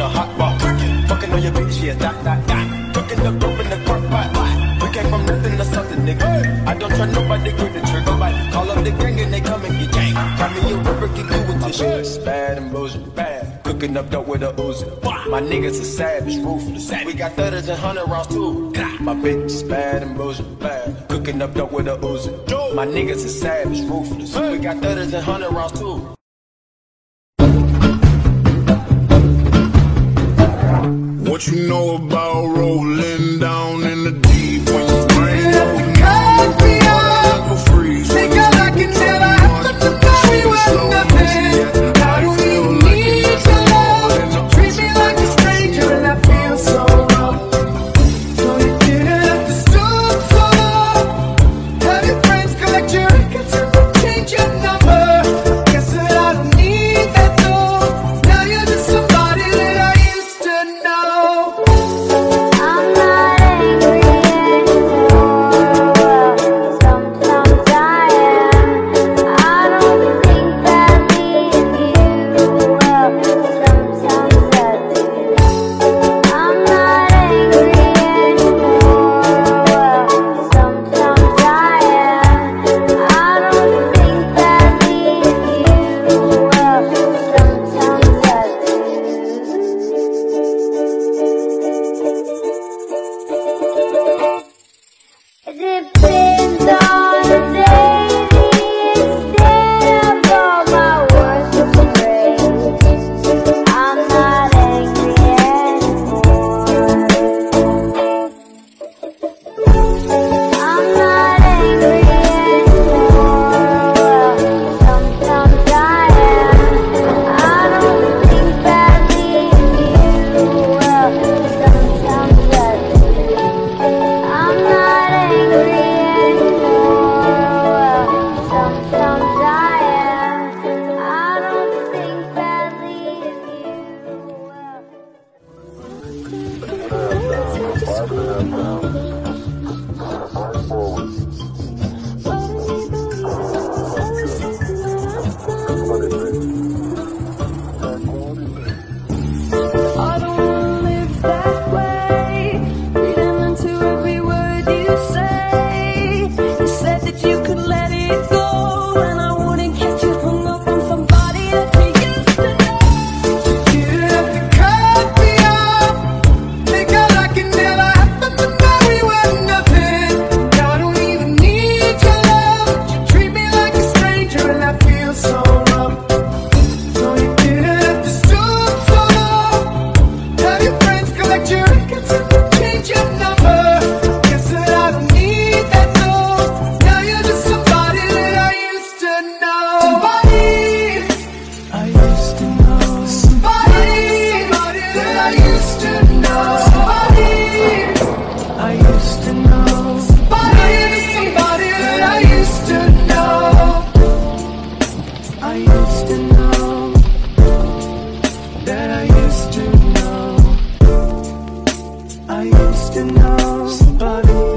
the hot wall. Fucking on your bitch, yeah, dot, dot, dot. Cooking the group in the crock pot. We came from nothing to something, nigga. Hey. I don't try nobody, get the trigger. Nobody. Call up the gang and they come and get gang. Call me a ripper, get you with this shit. Bad and bullshit, bad. Cooking up dope with a Uzi. My niggas are savage, ruthless. We got thudders and hundred rounds too. My bitch is bad and bullshit, bad. Cooking up dope with a Uzi. My niggas are savage, ruthless. We got thudders and hundred rounds too. oh you. I used to know that I used to know. I used to know somebody